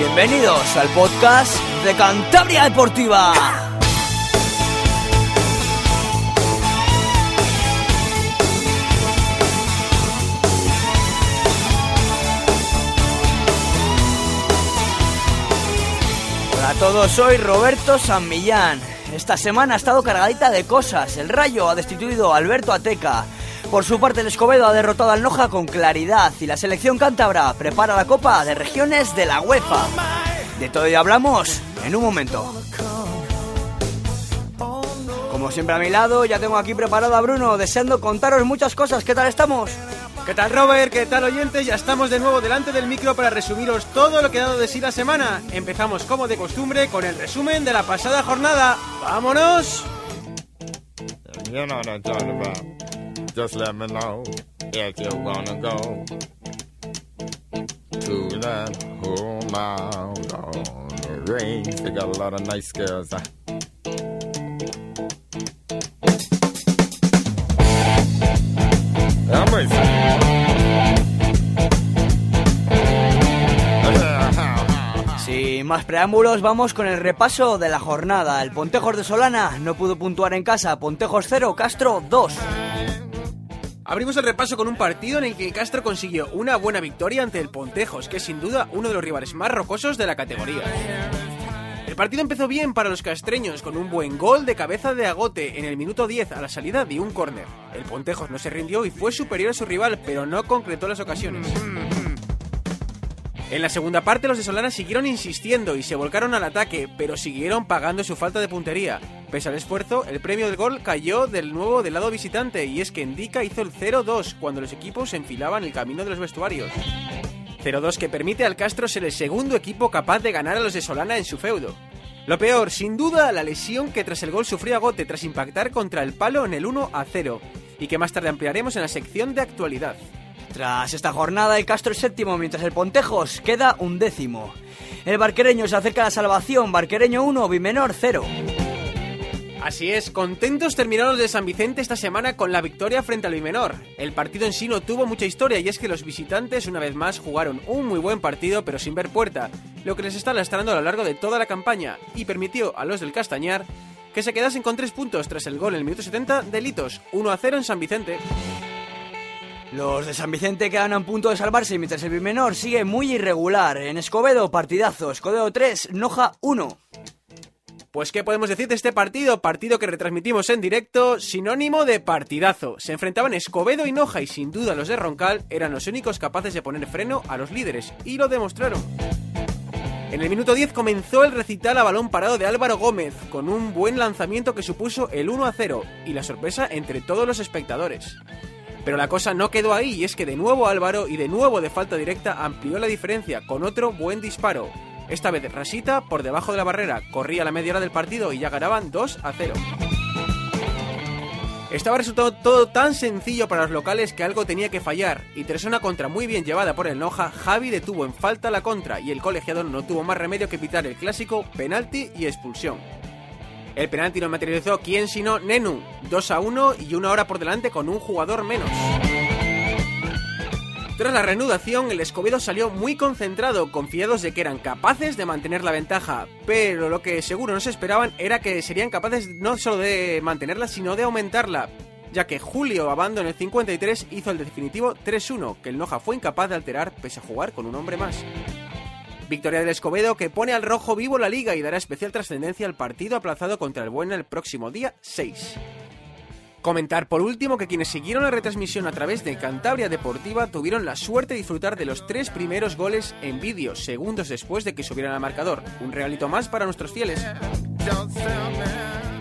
Bienvenidos al podcast de Cantabria Deportiva. Hola a todos, soy Roberto San Millán. Esta semana ha estado cargadita de cosas. El Rayo ha destituido a Alberto Ateca. Por su parte, el Escobedo ha derrotado al Noja con claridad y la selección cántabra prepara la Copa de Regiones de la UEFA. De todo ello hablamos en un momento. Como siempre a mi lado, ya tengo aquí preparado a Bruno, deseando contaros muchas cosas. ¿Qué tal estamos? ¿Qué tal Robert? ¿Qué tal oyentes? Ya estamos de nuevo delante del micro para resumiros todo lo que ha dado de sí la semana. Empezamos como de costumbre con el resumen de la pasada jornada. ¡Vámonos! Just let me know if you wanna go to that home out on the range. They got a lot of nice girls. Sin más preámbulos, vamos con el repaso de la jornada. El Pontejos de Solana no pudo puntuar en casa. Pontejos 0, Castro 2. Abrimos el repaso con un partido en el que Castro consiguió una buena victoria ante el Pontejos, que es sin duda uno de los rivales más rocosos de la categoría. El partido empezó bien para los castreños con un buen gol de cabeza de agote en el minuto 10 a la salida de un córner. El Pontejos no se rindió y fue superior a su rival, pero no concretó las ocasiones. En la segunda parte los de Solana siguieron insistiendo y se volcaron al ataque, pero siguieron pagando su falta de puntería. Pese al esfuerzo, el premio del gol cayó del nuevo del lado visitante y es que Indica hizo el 0-2 cuando los equipos se enfilaban el camino de los vestuarios. 0-2 que permite al Castro ser el segundo equipo capaz de ganar a los de Solana en su feudo. Lo peor, sin duda, la lesión que tras el gol sufrió Agote tras impactar contra el palo en el 1-0 y que más tarde ampliaremos en la sección de actualidad. Tras esta jornada, el Castro es séptimo, mientras el Pontejos queda un décimo. El barquereño se acerca a la salvación, barquereño 1, Bimenor 0. Así es, contentos terminaron los de San Vicente esta semana con la victoria frente al Bimenor. El partido en sí no tuvo mucha historia y es que los visitantes una vez más jugaron un muy buen partido pero sin ver puerta, lo que les está lastrando a lo largo de toda la campaña y permitió a los del Castañar que se quedasen con tres puntos tras el gol en el minuto 70 de Litos, 1 a 0 en San Vicente. Los de San Vicente quedan a un punto de salvarse, mientras el Bimenor sigue muy irregular. En Escobedo, partidazo. Escobedo 3, Noja 1. Pues qué podemos decir de este partido, partido que retransmitimos en directo, sinónimo de partidazo. Se enfrentaban Escobedo y Noja y sin duda los de Roncal eran los únicos capaces de poner freno a los líderes y lo demostraron. En el minuto 10 comenzó el recital a balón parado de Álvaro Gómez, con un buen lanzamiento que supuso el 1 a 0 y la sorpresa entre todos los espectadores. Pero la cosa no quedó ahí y es que de nuevo Álvaro y de nuevo de falta directa amplió la diferencia con otro buen disparo. Esta vez Rasita por debajo de la barrera corría la media hora del partido y ya ganaban 2 a 0. Estaba resultando todo tan sencillo para los locales que algo tenía que fallar, y tras una contra muy bien llevada por el Noja, Javi detuvo en falta la contra y el colegiado no tuvo más remedio que evitar el clásico penalti y expulsión. El penalti lo materializó quién sino Nenu, 2 a 1 y una hora por delante con un jugador menos. Tras la reanudación, el Escobedo salió muy concentrado, confiados de que eran capaces de mantener la ventaja, pero lo que seguro no se esperaban era que serían capaces no solo de mantenerla, sino de aumentarla, ya que Julio Abando en el 53 hizo el definitivo 3-1, que el Noja fue incapaz de alterar pese a jugar con un hombre más. Victoria del Escobedo que pone al rojo vivo la liga y dará especial trascendencia al partido aplazado contra el Buena el próximo día 6. Comentar por último que quienes siguieron la retransmisión a través de Cantabria Deportiva tuvieron la suerte de disfrutar de los tres primeros goles en vídeo, segundos después de que subieran al marcador. Un regalito más para nuestros fieles.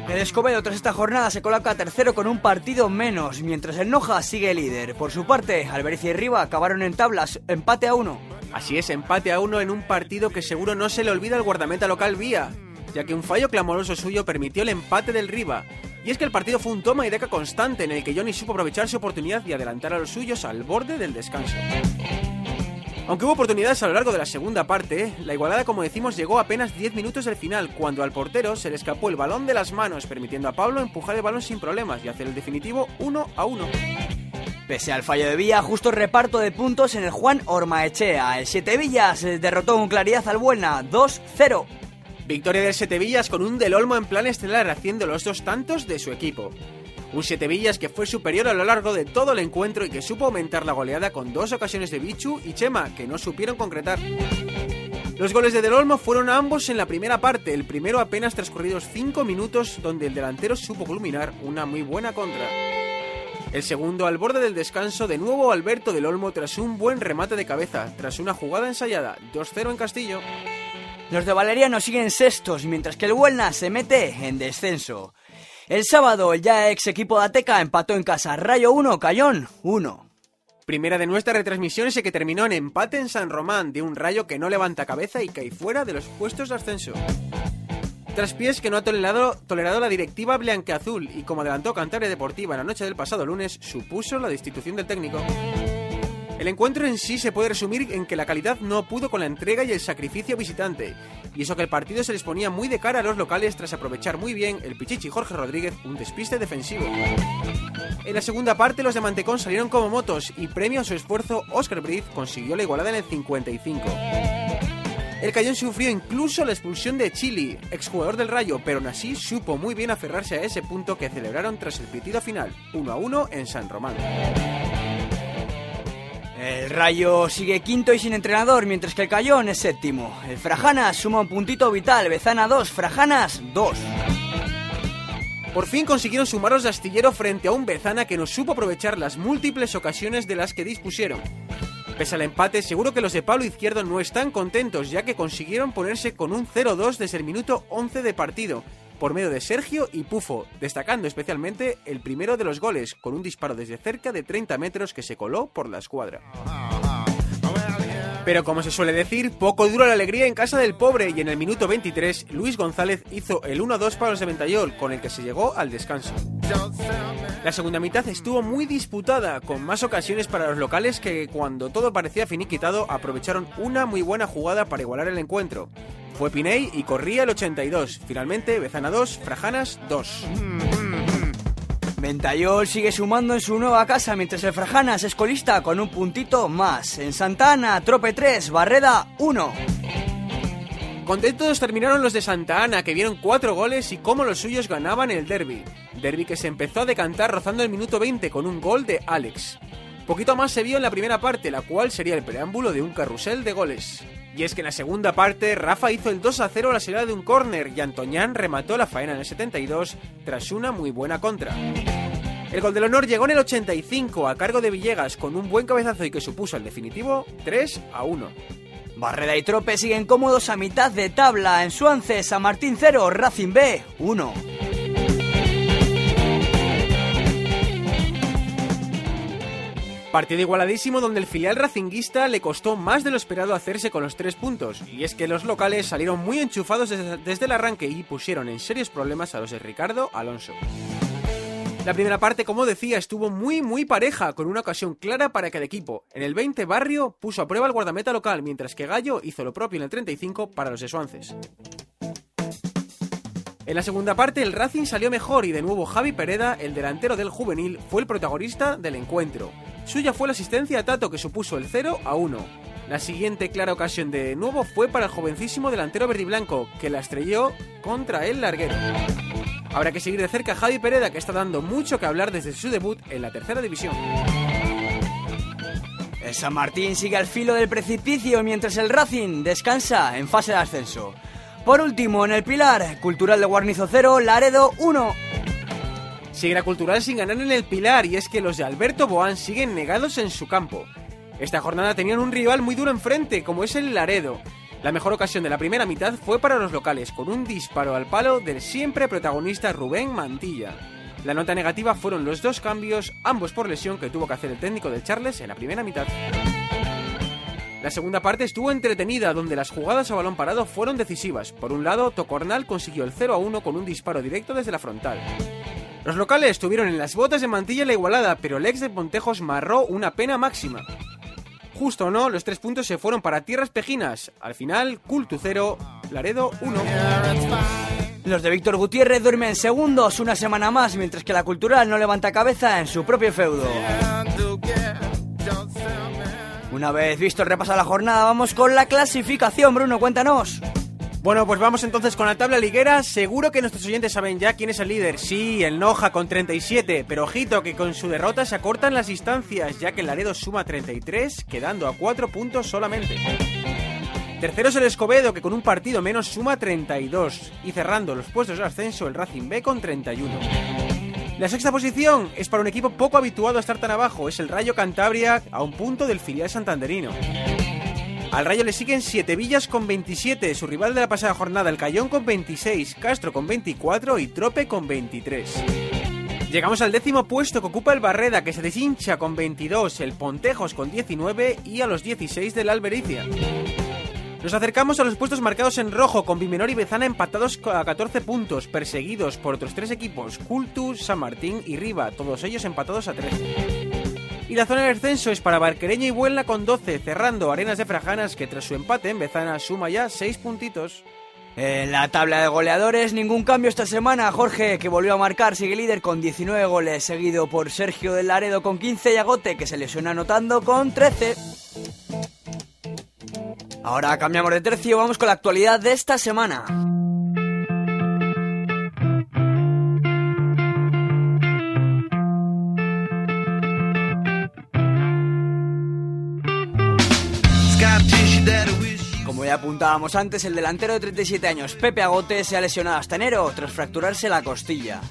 El Escobedo tras esta jornada se coloca tercero con un partido menos, mientras el Noja sigue líder. Por su parte, Albericia y Riva acabaron en tablas, empate a uno. Así es, empate a uno en un partido que seguro no se le olvida al guardameta local Vía, ya que un fallo clamoroso suyo permitió el empate del Riva. Y es que el partido fue un toma y deca constante en el que Johnny supo aprovechar su oportunidad y adelantar a los suyos al borde del descanso. Aunque hubo oportunidades a lo largo de la segunda parte, la igualada, como decimos, llegó apenas 10 minutos del final, cuando al portero se le escapó el balón de las manos, permitiendo a Pablo empujar el balón sin problemas y hacer el definitivo 1 a 1. Pese al fallo de Villa, justo reparto de puntos en el Juan Ormaechea. El Siete Villas derrotó con claridad al Buena 2-0. Victoria del Siete Villas con un del Olmo en plan estelar, haciendo los dos tantos de su equipo. Un Siete Villas que fue superior a lo largo de todo el encuentro y que supo aumentar la goleada con dos ocasiones de Bichu y Chema, que no supieron concretar. Los goles de Del Olmo fueron ambos en la primera parte, el primero apenas transcurridos 5 minutos, donde el delantero supo culminar una muy buena contra. El segundo al borde del descanso, de nuevo Alberto del Olmo tras un buen remate de cabeza, tras una jugada ensayada, 2-0 en Castillo. Los de Valeriano siguen sextos, mientras que el Huelna se mete en descenso. El sábado, el ya ex equipo de Ateca empató en casa Rayo 1, Cayón 1. Primera de nuestras retransmisiones y que terminó en empate en San Román de un Rayo que no levanta cabeza y cae fuera de los puestos de ascenso. Tras pies que no ha tolerado, tolerado la directiva blanqueazul y como adelantó Cantabria Deportiva en la noche del pasado lunes, supuso la destitución del técnico. El encuentro en sí se puede resumir en que la calidad no pudo con la entrega y el sacrificio visitante, y eso que el partido se les ponía muy de cara a los locales tras aprovechar muy bien el Pichichi Jorge Rodríguez un despiste defensivo. En la segunda parte los de Mantecón salieron como motos y premio a su esfuerzo Oscar Briz consiguió la igualada en el 55. El Cayón sufrió incluso la expulsión de Chili, exjugador del Rayo, pero aún así supo muy bien aferrarse a ese punto que celebraron tras el pitido final, 1 a 1 en San Román. El Rayo sigue quinto y sin entrenador, mientras que el Cayón es séptimo. El Frajanas suma un puntito vital, Bezana 2, Frajanas 2. Por fin consiguieron sumaros de astillero frente a un Bezana que no supo aprovechar las múltiples ocasiones de las que dispusieron. Pese al empate, seguro que los de Pablo Izquierdo no están contentos, ya que consiguieron ponerse con un 0-2 desde el minuto 11 de partido, por medio de Sergio y Pufo, destacando especialmente el primero de los goles, con un disparo desde cerca de 30 metros que se coló por la escuadra. Pero como se suele decir, poco dura la alegría en casa del pobre y en el minuto 23 Luis González hizo el 1-2 para los de Ventayol, con el que se llegó al descanso. La segunda mitad estuvo muy disputada, con más ocasiones para los locales que cuando todo parecía finiquitado aprovecharon una muy buena jugada para igualar el encuentro. Fue Piney y corría el 82. Finalmente, Bezana 2, Frajanas 2. Ventayol sigue sumando en su nueva casa mientras el Frajanas es colista con un puntito más. En Santa Ana, Trope 3, Barreda 1. Contentos terminaron los de Santa Ana, que vieron cuatro goles y cómo los suyos ganaban el derby. Derby que se empezó a decantar rozando el minuto 20 con un gol de Alex. Poquito más se vio en la primera parte, la cual sería el preámbulo de un carrusel de goles. Y es que en la segunda parte, Rafa hizo el 2 a 0 a la salida de un córner y Antoñán remató la faena en el 72 tras una muy buena contra. El gol del honor llegó en el 85 a cargo de Villegas con un buen cabezazo y que supuso el definitivo 3 a 1. Barreda y Trope siguen cómodos a mitad de tabla. En Suance, San Martín 0, Racing B 1. Partido igualadísimo donde el filial racinguista le costó más de lo esperado hacerse con los tres puntos, y es que los locales salieron muy enchufados desde, el arranque y pusieron en serios problemas a los de Ricardo Alonso. La primera parte, como decía, estuvo muy muy pareja, con una ocasión clara para cada equipo. En el 20, Barrio puso a prueba el guardameta local, mientras que Gallo hizo lo propio en el 35 para los de. En la segunda parte el Racing salió mejor y de nuevo Javi Pereda, el delantero del juvenil, fue el protagonista del encuentro. Suya fue la asistencia a Tato que supuso el 0 a 1. La siguiente clara ocasión de nuevo fue para el jovencísimo delantero verdiblanco, que la estrelló contra el larguero. Habrá que seguir de cerca a Javi Pereda, que está dando mucho que hablar desde su debut en la tercera división. El San Martín sigue al filo del precipicio mientras el Racing descansa en fase de ascenso. Por último, en el Pilar, Cultural de Guarnizo 0, Laredo 1. La cultural sin ganar en el Pilar y es que los de Alberto Boán siguen negados en su campo. Esta jornada tenían un rival muy duro enfrente, como es el Laredo. La mejor ocasión de la primera mitad fue para los locales, con un disparo al palo del siempre protagonista Rubén Mantilla. La nota negativa fueron los dos cambios, ambos por lesión que tuvo que hacer el técnico del Charles en la primera mitad. La segunda parte estuvo entretenida, donde las jugadas a balón parado fueron decisivas. Por un lado, Tocornal consiguió el 0 a 1 con un disparo directo desde la frontal. Los locales estuvieron en las botas de mantilla la igualada, pero el ex de Pontejos marró una pena máxima. Justo o no, los tres puntos se fueron para tierras pejinas. Al final, Cultu 0, Laredo 1. Los de Víctor Gutiérrez duermen segundos una semana más, mientras que la cultural no levanta cabeza en su propio feudo. Una vez visto el repaso a la jornada, vamos con la clasificación. Bruno, cuéntanos. Bueno, pues vamos entonces con la tabla liguera. Seguro que nuestros oyentes saben ya quién es el líder. Sí, el Noja con 37, pero ojito que con su derrota se acortan las distancias, ya que el Laredo suma 33, quedando a 4 puntos solamente. Tercero es el Escobedo, que con un partido menos suma 32, y cerrando los puestos de ascenso el Racing B con 31. La sexta posición es para un equipo poco habituado a estar tan abajo, es el Rayo Cantabria a un punto del filial santanderino. Al Rayo le siguen 7 Villas con 27, su rival de la pasada jornada, el Cayón con 26, Castro con 24 y Trope con 23. Llegamos al décimo puesto que ocupa el Barreda, que se deshincha con 22, el Pontejos con 19 y a los 16 del Albericia. Nos acercamos a los puestos marcados en rojo, con Bimenor y Bezana empatados a 14 puntos, perseguidos por otros tres equipos, Cultus, San Martín y Riva, todos ellos empatados a 13. Y la zona de descenso es para Barquereño y Buelna con 12, cerrando Arenas de Frajanas que tras su empate en Bezana suma ya 6 puntitos. En la tabla de goleadores, ningún cambio esta semana. Jorge, que volvió a marcar, sigue líder con 19 goles, seguido por Sergio del Laredo con 15 y Agote, que se le suena anotando con 13. Ahora cambiamos de tercio, vamos con la actualidad de esta semana. Ya apuntábamos antes, el delantero de 37 años, Pepe Agote, se ha lesionado hasta enero tras fracturarse la costilla.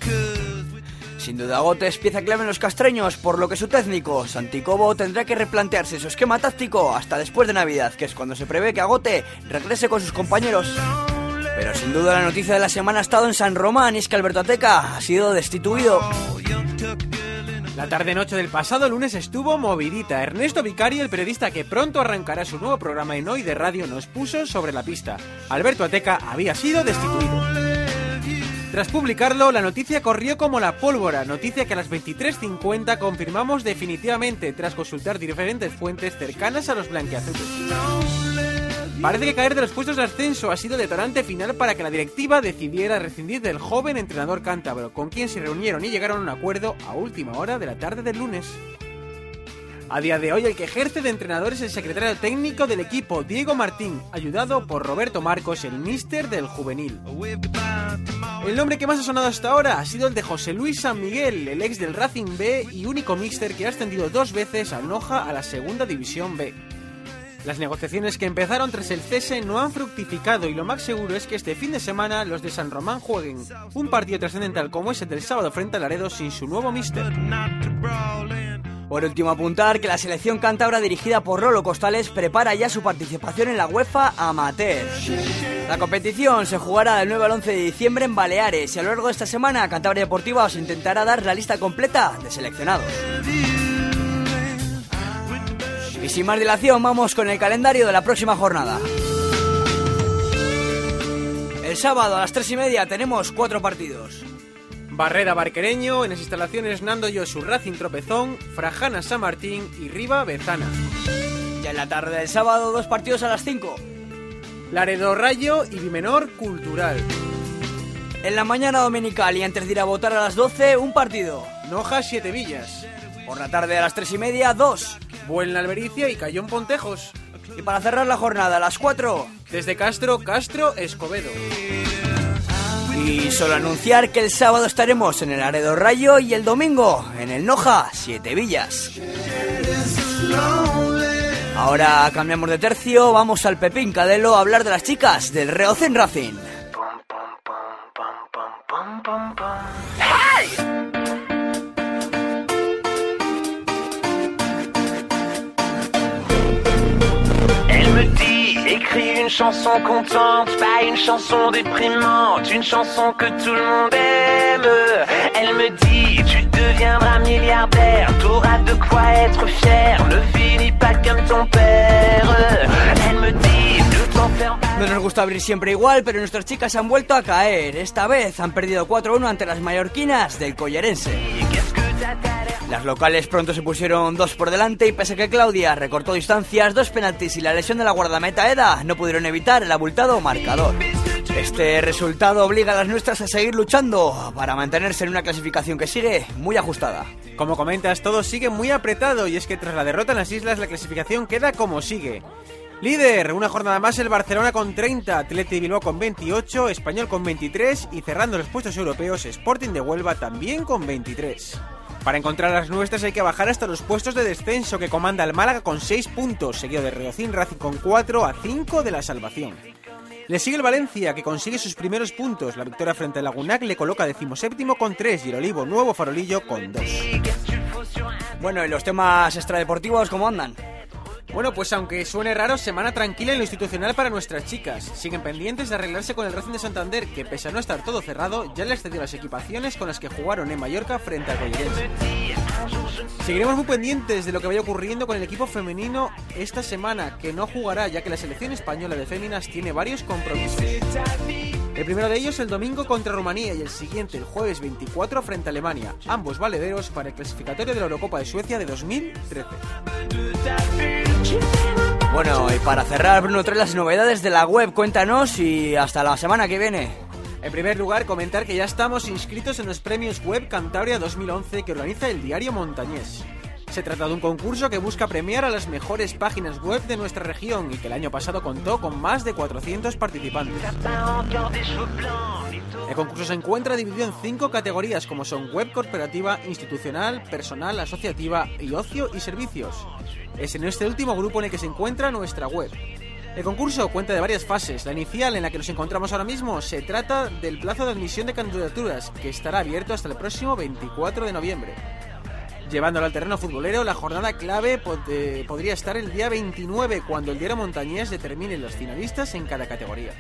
Sin duda, Agote es pieza clave en los castreños, por lo que su técnico, Santicobo, tendrá que replantearse su esquema táctico hasta después de Navidad, que es cuando se prevé que Agote regrese con sus compañeros. Pero sin duda la noticia de la semana ha estado en San Román y es que Alberto Ateca ha sido destituido. La tarde-noche del pasado lunes estuvo movidita. Ernesto Vicario, el periodista que pronto arrancará su nuevo programa en Hoy de Radio, nos puso sobre la pista. Alberto Ateca había sido destituido. Tras publicarlo, la noticia corrió como la pólvora, noticia que a las 23.50 confirmamos definitivamente tras consultar diferentes fuentes cercanas a los blanqueazules. Parece que caer de los puestos de ascenso ha sido detonante final para que la directiva decidiera rescindir del joven entrenador cántabro, con quien se reunieron y llegaron a un acuerdo a última hora de la tarde del lunes. A día de hoy el que ejerce de entrenador es el secretario técnico del equipo, Diego Martín, ayudado por Roberto Marcos, el míster del juvenil. El nombre que más ha sonado hasta ahora ha sido el de José Luis San Miguel, el ex del Racing B y único míster que ha ascendido dos veces al Noja a la segunda división B. Las negociaciones que empezaron tras el cese no han fructificado y lo más seguro es que este fin de semana los de San Román jueguen un partido trascendental como ese del sábado frente al Laredo sin su nuevo míster. Por último, apuntar que la selección cántabra dirigida por Rolo Costales prepara ya su participación en la UEFA Amateur. La competición se jugará del 9 al 11 de diciembre en Baleares y a lo largo de esta semana Cantabria Deportiva os intentará dar la lista completa de seleccionados. Y sin más dilación, vamos con el calendario de la próxima jornada. El sábado a las 3 y media tenemos cuatro partidos. Barrera Barquereño, en las instalaciones Nando Yosu Racing Tropezón, Frajana San Martín y Riva Bezana. Ya en la tarde del sábado, dos partidos a las 5. Laredo Rayo y Bimenor Cultural. En la mañana dominical y antes de ir a votar a las 12, un partido. Noja Siete Villas. Por la tarde a las 3 y media, dos. Buena Albericia y Cayón Pontejos. Y para cerrar la jornada a las 4. Desde Castro, Castro, Escobedo. Y solo anunciar que el sábado estaremos en el Aredo Rayo y el domingo en el Noja Siete Villas. Ahora cambiamos de tercio, vamos al Pepín Cadelo a hablar de las chicas del Reocen Racing. Une chanson contente, pas une chanson déprimante, une chanson que tout le monde aime. Elle me dit, tu deviendras milliardaire, t'auras de quoi être fier, ne finis pas comme ton père. Elle me dit, ne t'enferme pas. No nos gusta abrir siempre igual, pero nuestras chicas han vuelto a caer. Esta vez han perdido 4-1 ante las mallorquinas del Collerense. Las locales pronto se pusieron dos por delante y pese a que Claudia recortó distancias, dos penaltis y la lesión de la guardameta Eda no pudieron evitar el abultado marcador. Este resultado obliga a las nuestras a seguir luchando para mantenerse en una clasificación que sigue muy ajustada. Como comentas, todo sigue muy apretado y es que tras la derrota en las islas la clasificación queda como sigue. Líder, una jornada más el Barcelona con 30, Atleti Bilbao con 28, Español con 23 y cerrando los puestos europeos Sporting de Huelva también con 23. Para encontrar las nuestras hay que bajar hasta los puestos de descenso que comanda el Málaga con 6 puntos, seguido de Reocín Racing con 4 a 5 de la salvación. Le sigue el Valencia, que consigue sus primeros puntos. La victoria frente al Lagunac le coloca decimoséptimo con 3 y el Olivo Nuevo Farolillo con 2. Bueno, ¿y los temas extradeportivos cómo andan? Bueno, pues aunque suene raro, semana tranquila en lo institucional para nuestras chicas. Siguen pendientes de arreglarse con el Racing de Santander, que pese a no estar todo cerrado, ya les cedió las equipaciones con las que jugaron en Mallorca frente al Collerense. Seguiremos muy pendientes de lo que vaya ocurriendo con el equipo femenino esta semana, que no jugará ya que la selección española de féminas tiene varios compromisos. El primero de ellos el domingo contra Rumanía y el siguiente el jueves 24 frente a Alemania, ambos valederos para el clasificatorio de la Eurocopa de Suecia de 2013. Bueno, y para cerrar, Bruno, trae las novedades de la web. Cuéntanos y hasta la semana que viene. En primer lugar, comentar que ya estamos inscritos en los premios Web Cantabria 2011 que organiza el diario Montañés. Se trata de un concurso que busca premiar a las mejores páginas web de nuestra región y que el año pasado contó con más de 400 participantes. El concurso se encuentra dividido en cinco categorías como son web corporativa, institucional, personal, asociativa y ocio y servicios. Es en este último grupo en el que se encuentra nuestra web. El concurso cuenta de varias fases. La inicial, en la que nos encontramos ahora mismo, se trata del plazo de admisión de candidaturas, que estará abierto hasta el próximo 24 de noviembre. Llevándolo al terreno futbolero, la jornada clave eh, podría estar el día 29, cuando el diario Montañés determine los finalistas en cada categoría.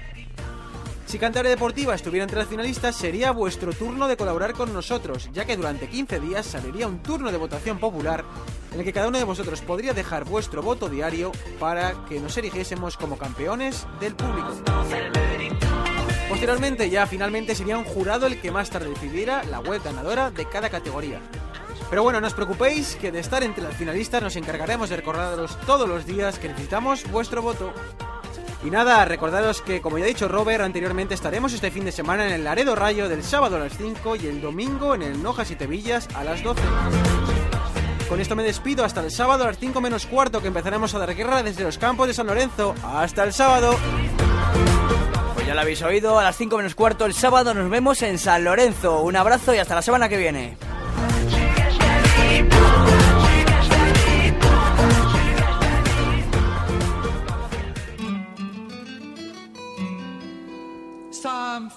Si Cantabria Deportiva estuviera entre las finalistas, sería vuestro turno de colaborar con nosotros, ya que durante 15 días saliría un turno de votación popular en el que cada uno de vosotros podría dejar vuestro voto diario para que nos erigiésemos como campeones del público. Posteriormente, ya finalmente sería un jurado el que más tarde decidiera la web ganadora de cada categoría. Pero bueno, no os preocupéis, que de estar entre las finalistas nos encargaremos de recordaros todos los días que necesitamos vuestro voto. Y nada, recordaros que, como ya ha dicho Robert anteriormente, estaremos este fin de semana en el Laredo Rayo del sábado a las 5 y el domingo en el Nojas y Tevillas a las 12. Con esto me despido hasta el sábado a las 5 menos cuarto que empezaremos a dar guerra desde los campos de San Lorenzo. ¡Hasta el sábado! Pues ya lo habéis oído, a las 5 menos cuarto el sábado nos vemos en San Lorenzo. Un abrazo y hasta la semana que viene.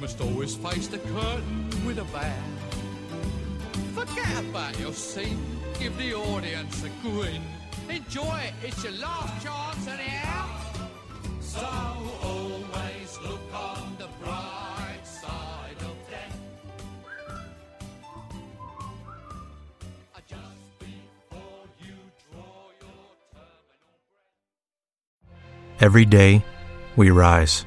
must always face the curtain with a bow. Forget about your scene, give the audience a grin. Enjoy it, it's your last chance anyhow. So always look on the bright side of death. Just before you draw your terminal breath. Every day, we rise